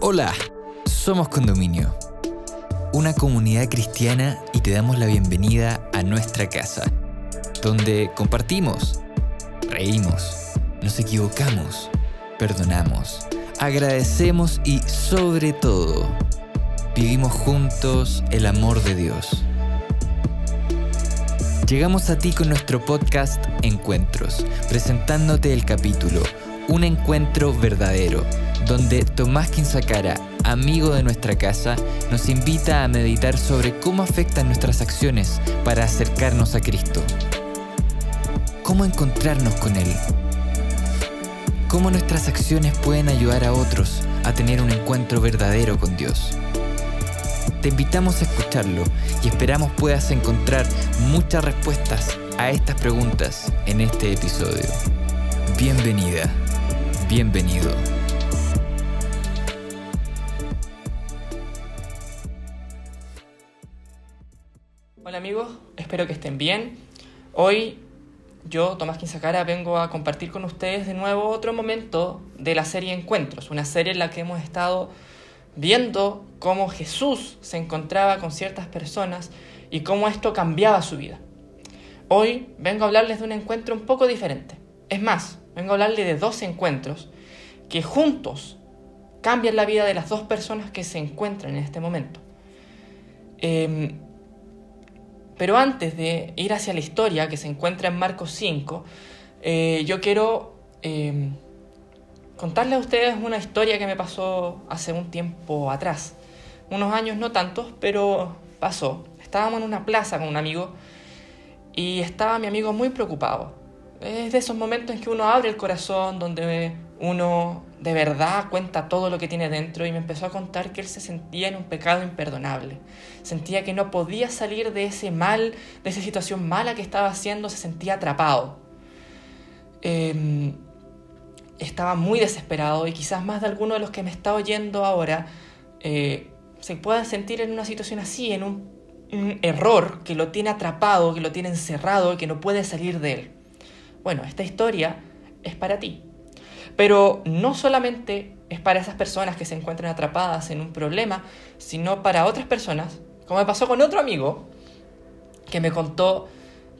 Hola, somos Condominio, una comunidad cristiana y te damos la bienvenida a nuestra casa, donde compartimos, reímos, nos equivocamos, perdonamos, agradecemos y sobre todo, vivimos juntos el amor de Dios. Llegamos a ti con nuestro podcast Encuentros, presentándote el capítulo Un encuentro verdadero, donde Tomás Quinzacara, amigo de nuestra casa, nos invita a meditar sobre cómo afectan nuestras acciones para acercarnos a Cristo. ¿Cómo encontrarnos con Él? ¿Cómo nuestras acciones pueden ayudar a otros a tener un encuentro verdadero con Dios? Te invitamos a escucharlo y esperamos puedas encontrar muchas respuestas a estas preguntas en este episodio. Bienvenida, bienvenido. Espero que estén bien. Hoy yo, Tomás Quinzacara, vengo a compartir con ustedes de nuevo otro momento de la serie Encuentros, una serie en la que hemos estado viendo cómo Jesús se encontraba con ciertas personas y cómo esto cambiaba su vida. Hoy vengo a hablarles de un encuentro un poco diferente. Es más, vengo a hablarles de dos encuentros que juntos cambian la vida de las dos personas que se encuentran en este momento. Eh, pero antes de ir hacia la historia que se encuentra en Marcos 5, eh, yo quiero eh, contarles a ustedes una historia que me pasó hace un tiempo atrás. Unos años no tantos, pero pasó. Estábamos en una plaza con un amigo y estaba mi amigo muy preocupado. Es de esos momentos en que uno abre el corazón, donde uno de verdad cuenta todo lo que tiene dentro y me empezó a contar que él se sentía en un pecado imperdonable. Sentía que no podía salir de ese mal, de esa situación mala que estaba haciendo, se sentía atrapado. Eh, estaba muy desesperado y quizás más de alguno de los que me está oyendo ahora eh, se pueda sentir en una situación así, en un, un error que lo tiene atrapado, que lo tiene encerrado y que no puede salir de él. Bueno, esta historia es para ti. Pero no solamente es para esas personas que se encuentran atrapadas en un problema, sino para otras personas, como me pasó con otro amigo que me contó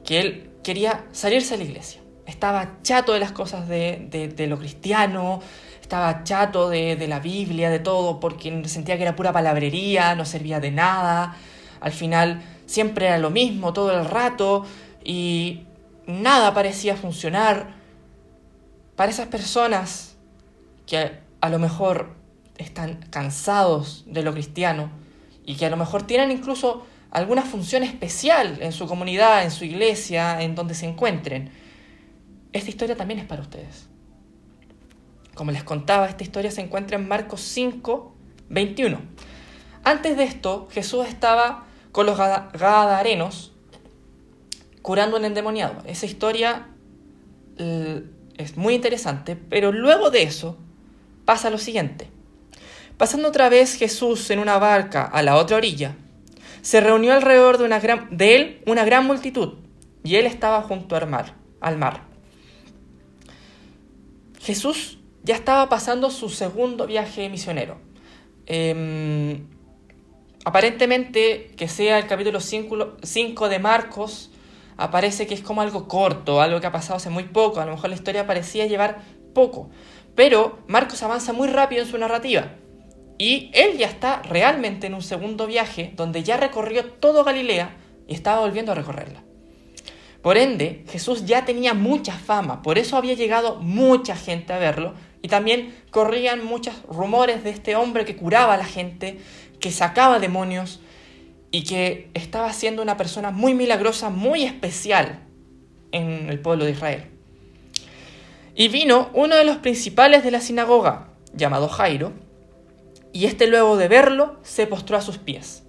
que él quería salirse de la iglesia. Estaba chato de las cosas de, de, lo cristiano, estaba chato de, de la Biblia, de todo, porque sentía que era pura palabrería, no servía de nada. Al final siempre era lo mismo todo el rato y nada parecía funcionar para esas personas que a lo mejor están cansados de lo cristiano y que a lo mejor tienen incluso alguna función especial en su comunidad, en su iglesia, en donde se encuentren, esta historia también es para ustedes. Como les contaba, esta historia se encuentra en Marcos 5, 21. Antes de esto, Jesús estaba con los gadarenos curando un endemoniado. Esa historia es muy interesante, pero luego de eso pasa lo siguiente. Pasando otra vez Jesús en una barca a la otra orilla, se reunió alrededor de, él una gran multitud, y él estaba junto al mar. Jesús ya estaba pasando su segundo viaje misionero. Eh, aparentemente, que sea el capítulo 5 de Marcos, aparece que es como algo corto, algo que ha pasado hace muy poco, a lo mejor la historia parecía llevar poco, pero Marcos avanza muy rápido en su narrativa y él ya está realmente en un segundo viaje donde ya recorrió todo Galilea y estaba volviendo a recorrerla. Por ende, Jesús ya tenía mucha fama, por eso había llegado mucha gente a verlo y también corrían muchos rumores de este hombre que curaba a la gente, que sacaba demonios, y que estaba siendo una persona muy milagrosa, muy especial en el pueblo de Israel. Y vino uno de los principales de la sinagoga, llamado Jairo, y este luego de verlo se postró a sus pies.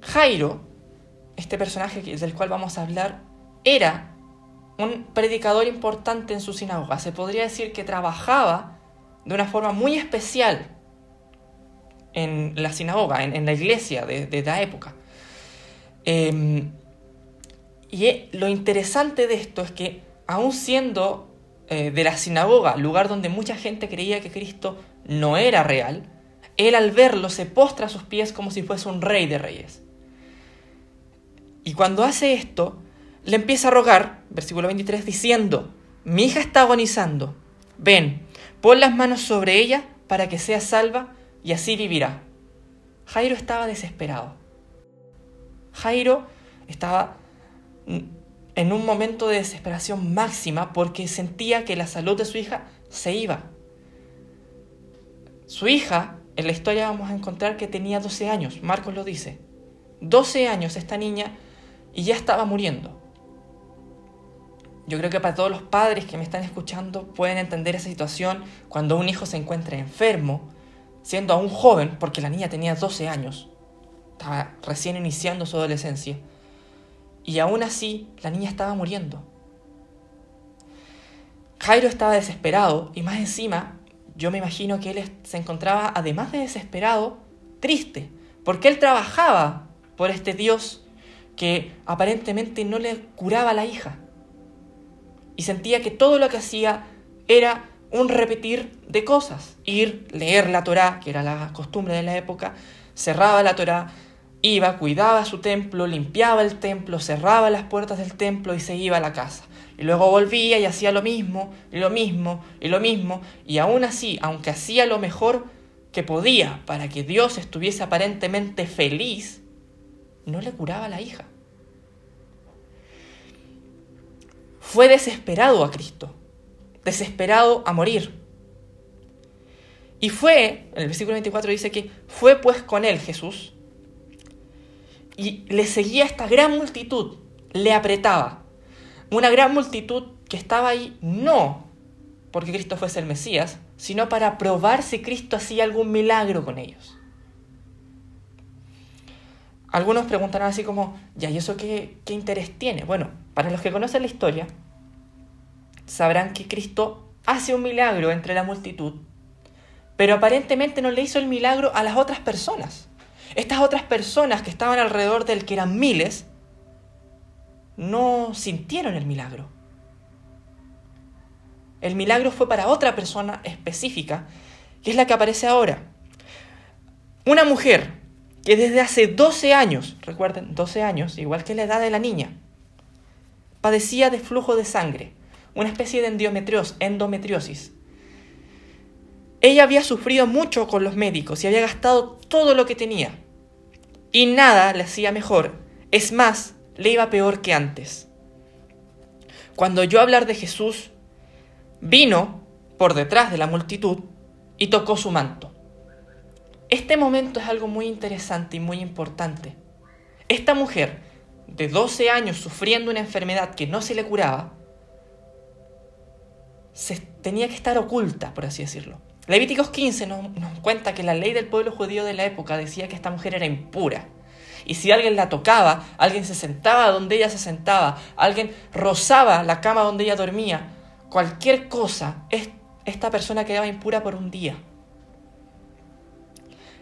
Jairo, este personaje del cual vamos a hablar, era un predicador importante en su sinagoga. Se podría decir que trabajaba de una forma muy especial en la sinagoga, en, la iglesia de, la época. Eh, y lo interesante de esto es que, aun siendo eh, de la sinagoga, lugar donde mucha gente creía que Cristo no era real, él al verlo se postra a sus pies como si fuese un rey de reyes. Y cuando hace esto, le empieza a rogar, versículo 23, diciendo, mi hija está agonizando, ven, pon las manos sobre ella para que sea salva y así vivirá. Jairo estaba desesperado. Jairo estaba en un momento de desesperación máxima porque sentía que la salud de su hija se iba. Su hija, en la historia vamos a encontrar que tenía 12 años, Marcos lo dice. 12 años esta niña y ya estaba muriendo. Yo creo que para todos los padres que me están escuchando pueden entender esa situación cuando un hijo se encuentra enfermo, siendo aún joven, porque la niña tenía 12 años, estaba recién iniciando su adolescencia, y aún así la niña estaba muriendo. Jairo estaba desesperado y más encima yo me imagino que él se encontraba, además de desesperado, triste, porque él trabajaba por este Dios que aparentemente no le curaba a la hija. Y sentía que todo lo que hacía era un repetir de cosas. Ir, leer la Torá, que era la costumbre de la época, cerraba la Torá, iba, cuidaba su templo, limpiaba el templo, cerraba las puertas del templo y se iba a la casa. Y luego volvía y hacía lo mismo, y lo mismo, y lo mismo, y aún así, aunque hacía lo mejor que podía para que Dios estuviese aparentemente feliz, no le curaba la hija. Fue desesperado a Cristo, desesperado a morir. Y fue, en el versículo 24 dice que fue pues con él Jesús, y le seguía esta gran multitud, le apretaba. Una gran multitud que estaba ahí no porque Cristo fuese el Mesías, sino para probar si Cristo hacía algún milagro con ellos. Algunos preguntarán así como, ya, ¿y eso qué, qué interés tiene? Bueno, para los que conocen la historia, sabrán que Cristo hace un milagro entre la multitud, pero aparentemente no le hizo el milagro a las otras personas. Estas otras personas que estaban alrededor del que eran miles, no sintieron el milagro. El milagro fue para otra persona específica, que es la que aparece ahora. Una mujer que desde hace 12 años, recuerden, 12 años, igual que la edad de la niña, padecía de flujo de sangre, una especie de endometriosis. Ella había sufrido mucho con los médicos y había gastado todo lo que tenía. Y nada le hacía mejor. Es más, le iba peor que antes. Cuando oyó hablar de Jesús, vino por detrás de la multitud y tocó su manto. Este momento es algo muy interesante y muy importante. Esta mujer, de 12 años sufriendo una enfermedad que no se le curaba, tenía que estar oculta, por así decirlo. Levíticos 15 nos, cuenta que la ley del pueblo judío de la época decía que esta mujer era impura. Y si alguien la tocaba, alguien se sentaba donde ella se sentaba, alguien rozaba la cama donde ella dormía, cualquier cosa, esta persona quedaba impura por un día.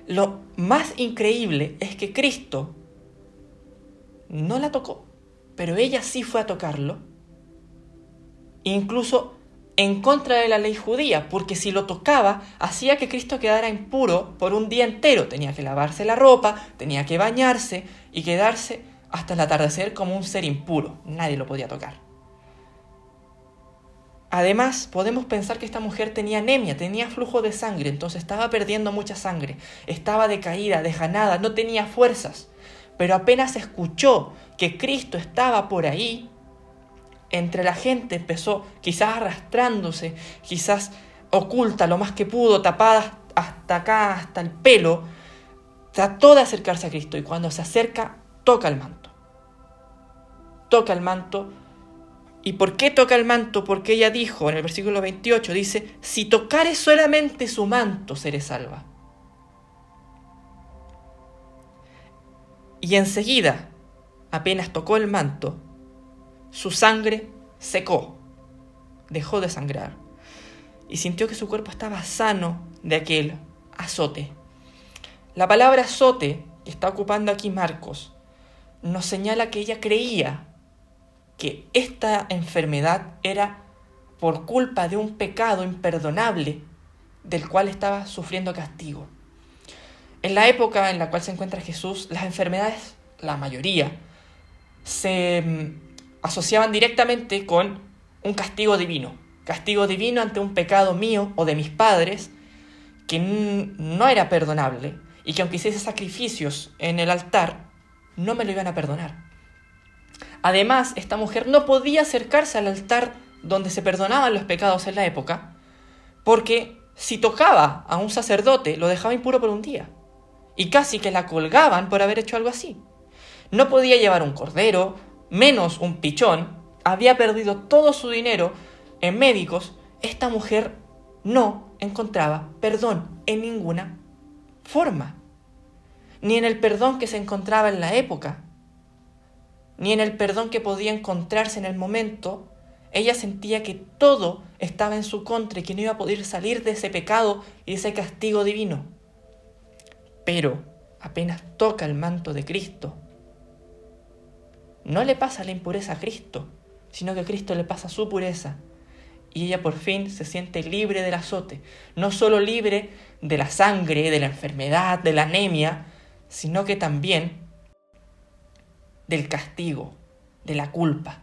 Lo más increíble es que Cristo no la tocó, pero ella sí fue a tocarlo. Incluso en contra de la ley judía, porque si lo tocaba, hacía que Cristo quedara impuro por un día entero. Tenía que lavarse la ropa, tenía que bañarse y quedarse hasta el atardecer como un ser impuro. Nadie lo podía tocar. Además, podemos pensar que esta mujer tenía anemia, tenía flujo de sangre, entonces estaba perdiendo mucha sangre, estaba decaída, dejanada, no tenía fuerzas. Pero apenas escuchó que Cristo estaba por ahí, entre la gente empezó quizás arrastrándose, quizás oculta lo más que pudo, tapada hasta acá, hasta el pelo, trató de acercarse a Cristo y cuando se acerca, toca el manto. Toca el manto. ¿Y por qué toca el manto? Porque ella dijo en el versículo 28, dice, si tocare solamente su manto, seré salva. Y enseguida, apenas tocó el manto, su sangre secó, dejó de sangrar y sintió que su cuerpo estaba sano de aquel azote. La palabra azote que está ocupando aquí Marcos nos señala que ella creía que esta enfermedad era por culpa de un pecado imperdonable del cual estaba sufriendo castigo. En la época en la cual se encuentra Jesús, las enfermedades, la mayoría, se mm, asociaban directamente con un castigo divino. Castigo divino ante un pecado mío o de mis padres que no era perdonable y que aunque hiciese sacrificios en el altar, no me lo iban a perdonar. Además, esta mujer no podía acercarse al altar donde se perdonaban los pecados en la época, porque si tocaba a un sacerdote lo dejaba impuro por un día, y casi que la colgaban por haber hecho algo así. No podía llevar un cordero, menos un pichón, había perdido todo su dinero en médicos, esta mujer no encontraba perdón en ninguna forma, ni en el perdón que se encontraba en la época, ni en el perdón que podía encontrarse en el momento, ella sentía que todo estaba en su contra y que no iba a poder salir de ese pecado y de ese castigo divino. Pero apenas toca el manto de Cristo, no le pasa la impureza a Cristo, sino que Cristo le pasa su pureza. Y ella por fin se siente libre del azote, no solo libre de la sangre, de la enfermedad, de la anemia, sino que también del castigo, de la culpa.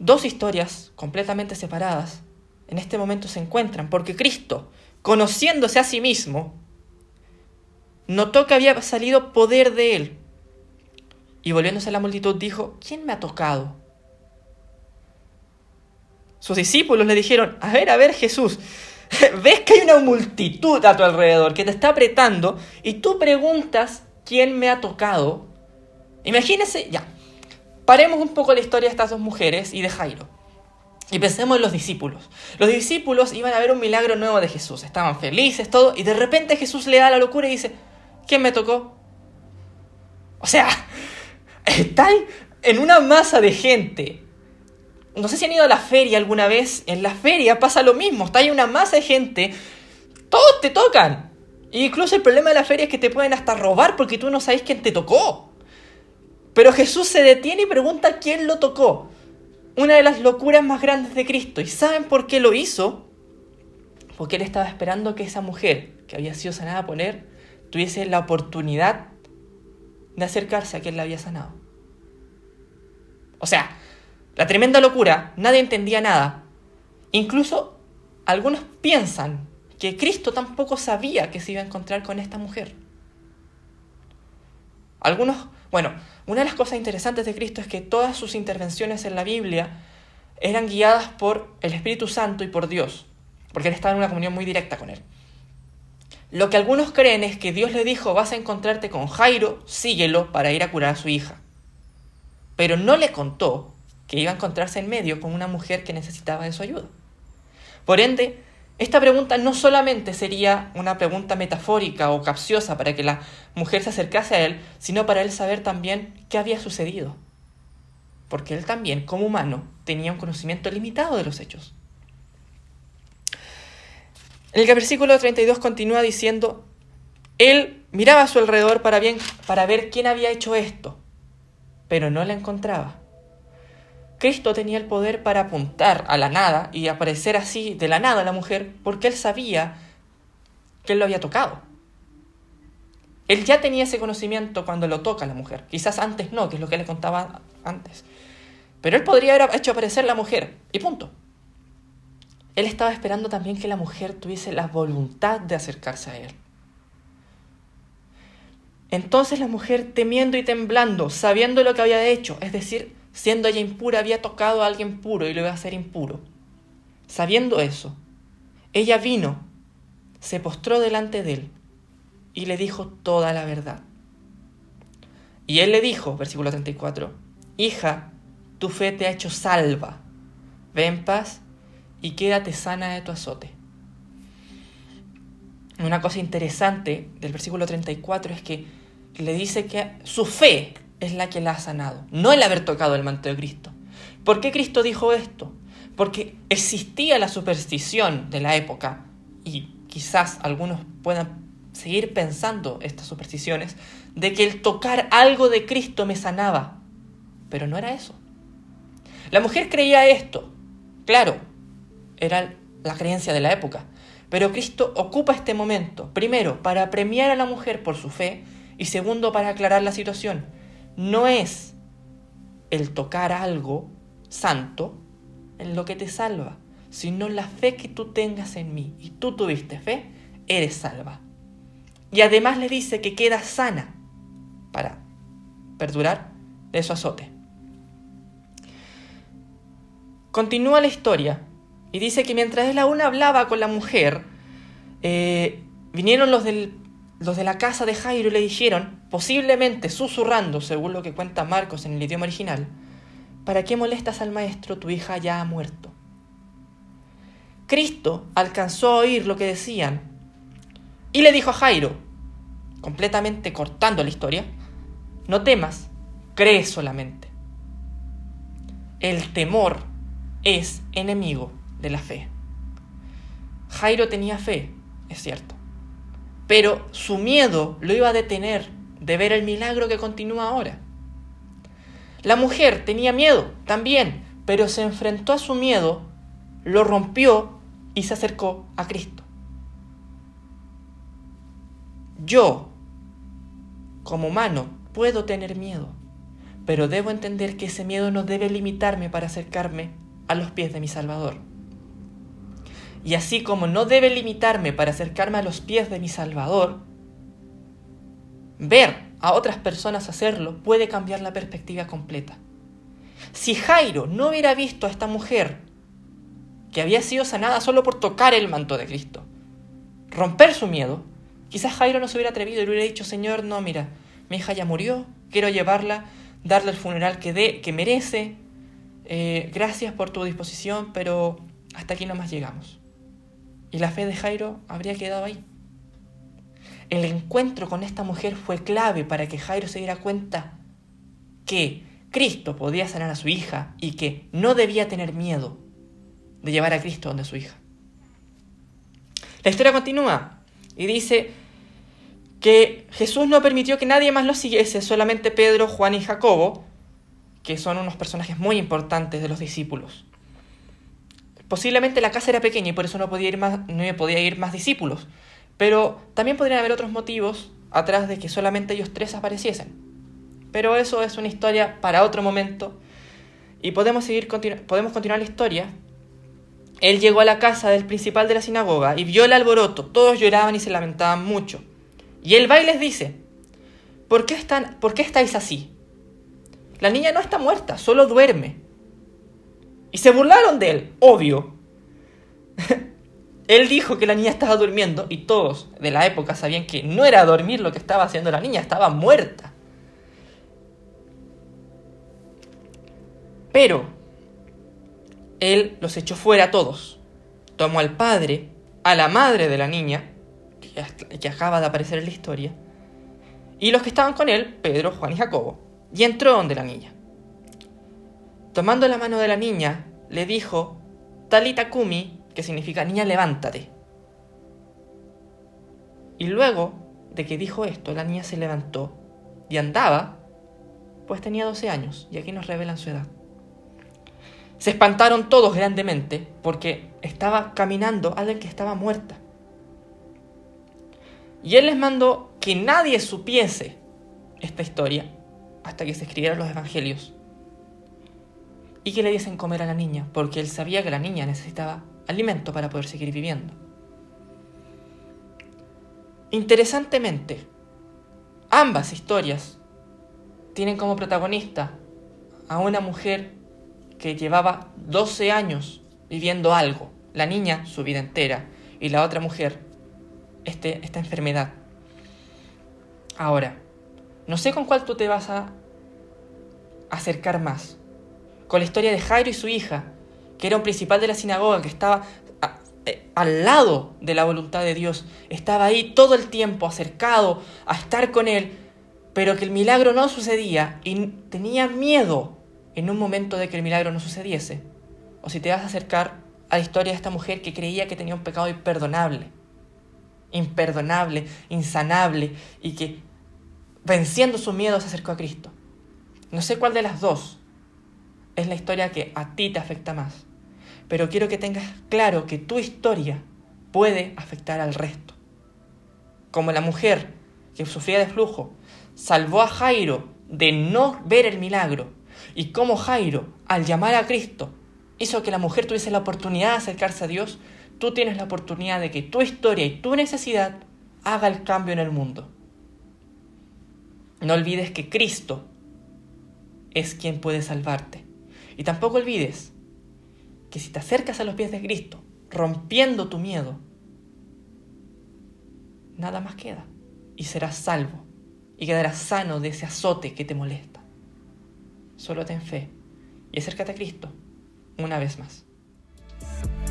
Dos historias completamente separadas en este momento se encuentran porque Cristo, conociéndose a sí mismo, notó que había salido poder de él. Y volviéndose a la multitud dijo, ¿quién me ha tocado? Sus discípulos le dijeron, a ver, a ver Jesús, ves que hay una multitud a tu alrededor que te está apretando y tú preguntas quién me ha tocado. Imagínese, ya, paremos un poco la historia de estas dos mujeres y de Jairo. Y pensemos en los discípulos. Los discípulos iban a ver un milagro nuevo de Jesús. Estaban felices, todo. Y de repente Jesús le da la locura y dice, ¿quién me tocó? O sea, están en una masa de gente. No sé si han ido a la feria alguna vez. En la feria pasa lo mismo. Está ahí una masa de gente. Todos te tocan. incluso el problema de la feria es que te pueden hasta robar porque tú no sabes quién te tocó. Pero Jesús se detiene y pregunta quién lo tocó. Una de las locuras más grandes de Cristo. ¿Y saben por qué lo hizo? Porque él estaba esperando que esa mujer que había sido sanada por él tuviese la oportunidad de acercarse a quien la había sanado. O sea, la tremenda locura, nadie entendía nada. Incluso algunos piensan que Cristo tampoco sabía que se iba a encontrar con esta mujer. Algunos, bueno, una de las cosas interesantes de Cristo es que todas sus intervenciones en la Biblia eran guiadas por el Espíritu Santo y por Dios, porque él estaba en una comunión muy directa con él. Lo que algunos creen es que Dios le dijo, vas a encontrarte con Jairo, síguelo para ir a curar a su hija. Pero no le contó que iba a encontrarse en medio con una mujer que necesitaba de su ayuda. Por ende, esta pregunta no solamente sería una pregunta metafórica o capciosa para que la mujer se acercase a él, sino para él saber también qué había sucedido. Porque él también, como humano, tenía un conocimiento limitado de los hechos. El versículo 32 continúa diciendo, él miraba a su alrededor para, bien, para ver quién había hecho esto, pero no la encontraba. Cristo tenía el poder para apuntar a la nada y aparecer así de la nada a la mujer porque él sabía que él lo había tocado. Él ya tenía ese conocimiento cuando lo toca a la mujer. Quizás antes no, que es lo que le contaba antes. Pero él podría haber hecho aparecer la mujer y punto. Él estaba esperando también que la mujer tuviese la voluntad de acercarse a él. Entonces la mujer, temiendo y temblando, sabiendo lo que había hecho, es decir, siendo ella impura, había tocado a alguien puro y lo iba a hacer impuro. Sabiendo eso, ella vino, se postró delante de él y le dijo toda la verdad. Y él le dijo, versículo 34, Hija, tu fe te ha hecho salva. Ve en paz y quédate sana de tu azote. Una cosa interesante del versículo 34 es que le dice que su fe es la que la ha sanado, no el haber tocado el manto de Cristo. ¿Por qué Cristo dijo esto? Porque existía la superstición de la época, y quizás algunos puedan seguir pensando estas supersticiones, de que el tocar algo de Cristo me sanaba. Pero no era eso. La mujer creía esto. Claro, era la creencia de la época. Pero Cristo ocupa este momento, primero, para premiar a la mujer por su fe y segundo, para aclarar la situación. No es el tocar algo santo en lo que te salva, sino la fe que tú tengas en mí. Y tú tuviste fe, eres salva. Y además le dice que queda sana para perdurar de su azote. Continúa la historia y dice que mientras él aún hablaba con la mujer, eh, vinieron los, los de la casa de Jairo y le dijeron, posiblemente susurrando, según lo que cuenta Marcos en el idioma original, ¿para qué molestas al maestro? Tu hija ya ha muerto. Cristo alcanzó a oír lo que decían y le dijo a Jairo, completamente cortando la historia, no temas, cree solamente. El temor es enemigo de la fe. Jairo tenía fe, es cierto, pero su miedo lo iba a detener de ver el milagro que continúa ahora. La mujer tenía miedo también, pero se enfrentó a su miedo, lo rompió y se acercó a Cristo. Yo, como humano, puedo tener miedo, pero debo entender que ese miedo no debe limitarme para acercarme a los pies de mi Salvador. Y así como no debe limitarme para acercarme a los pies de mi Salvador, ver a otras personas hacerlo puede cambiar la perspectiva completa. Si Jairo no hubiera visto a esta mujer que había sido sanada solo por tocar el manto de Cristo, romper su miedo, quizás Jairo no se hubiera atrevido y le hubiera dicho, Señor, no, mira, mi hija ya murió, quiero llevarla, darle el funeral que, de, que merece, eh, gracias por tu disposición, pero hasta aquí nomás llegamos. Y la fe de Jairo habría quedado ahí. El encuentro con esta mujer fue clave para que Jairo se diera cuenta que Cristo podía sanar a su hija y que no debía tener miedo de llevar a Cristo donde su hija. La historia continúa y dice que Jesús no permitió que nadie más lo siguiese, solamente Pedro, Juan y Jacobo, que son unos personajes muy importantes de los discípulos. Posiblemente la casa era pequeña y por eso no podía ir más, no podía ir más discípulos, pero también podrían haber otros motivos atrás de que solamente ellos tres apareciesen. Pero eso es una historia para otro momento y podemos, seguir, podemos continuar la historia. Él llegó a la casa del principal de la sinagoga y vio el alboroto, todos lloraban y se lamentaban mucho. Y él va les dice, ¿por qué, están, ¿por qué estáis así? La niña no está muerta, solo duerme. Y se burlaron de él, obvio. él dijo que la niña estaba durmiendo y todos de la época sabían que no era dormir lo que estaba haciendo la niña, estaba muerta. Pero él los echó fuera a todos. Tomó al padre, a la madre de la niña, que acaba de aparecer en la historia, y los que estaban con él, Pedro, Juan y Jacobo y entró donde la niña. Tomando la mano de la niña, le dijo, Talita Kumi, que significa niña, levántate. Y luego de que dijo esto, la niña se levantó y andaba, pues tenía 12 años, y aquí nos revelan su edad. Se espantaron todos grandemente porque estaba caminando alguien que estaba muerta. Y él les mandó que nadie supiese esta historia hasta que se escribieron los evangelios. Y que le diesen comer a la niña, porque él sabía que la niña necesitaba alimento para poder seguir viviendo. Interesantemente, ambas historias tienen como protagonista a una mujer que llevaba 12 años viviendo algo, la niña su vida entera y la otra mujer este, esta enfermedad. Ahora, no sé con cuál tú te vas a acercar más. Con la historia de Jairo y su hija, que era un principal de la sinagoga, que estaba eh, al lado de la voluntad de Dios, estaba ahí todo el tiempo acercado a estar con Él, pero que el milagro no sucedía y tenía miedo en un momento de que el milagro no sucediese. O si te vas a acercar a la historia de esta mujer que creía que tenía un pecado imperdonable, imperdonable, insanable, y que venciendo su miedo se acercó a Cristo. No sé cuál de las dos es la historia que a ti te afecta más, pero quiero que tengas claro que tu historia puede afectar al resto. Como la mujer que sufría de flujo salvó a Jairo de no ver el milagro y como Jairo, al llamar a Cristo, hizo que la mujer tuviese la oportunidad de acercarse a Dios, tú tienes la oportunidad de que tu historia y tu necesidad haga el cambio en el mundo. No olvides que Cristo es quien puede salvarte. Y tampoco olvides que si te acercas a los pies de Cristo, rompiendo tu miedo, nada más queda y serás salvo y quedarás sano de ese azote que te molesta. Solo ten fe y acércate a Cristo una vez más.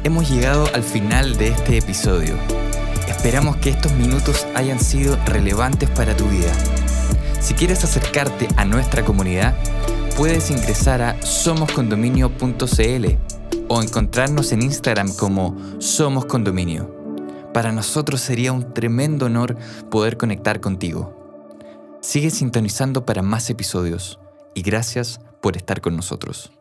Hemos llegado al final de este episodio. Esperamos que estos minutos hayan sido relevantes para tu vida. Si quieres acercarte a nuestra comunidad, puedes ingresar a somoscondominio.cl o encontrarnos en Instagram como Somos Condominio. Para nosotros sería un tremendo honor poder conectar contigo. Sigue sintonizando para más episodios y gracias por estar con nosotros.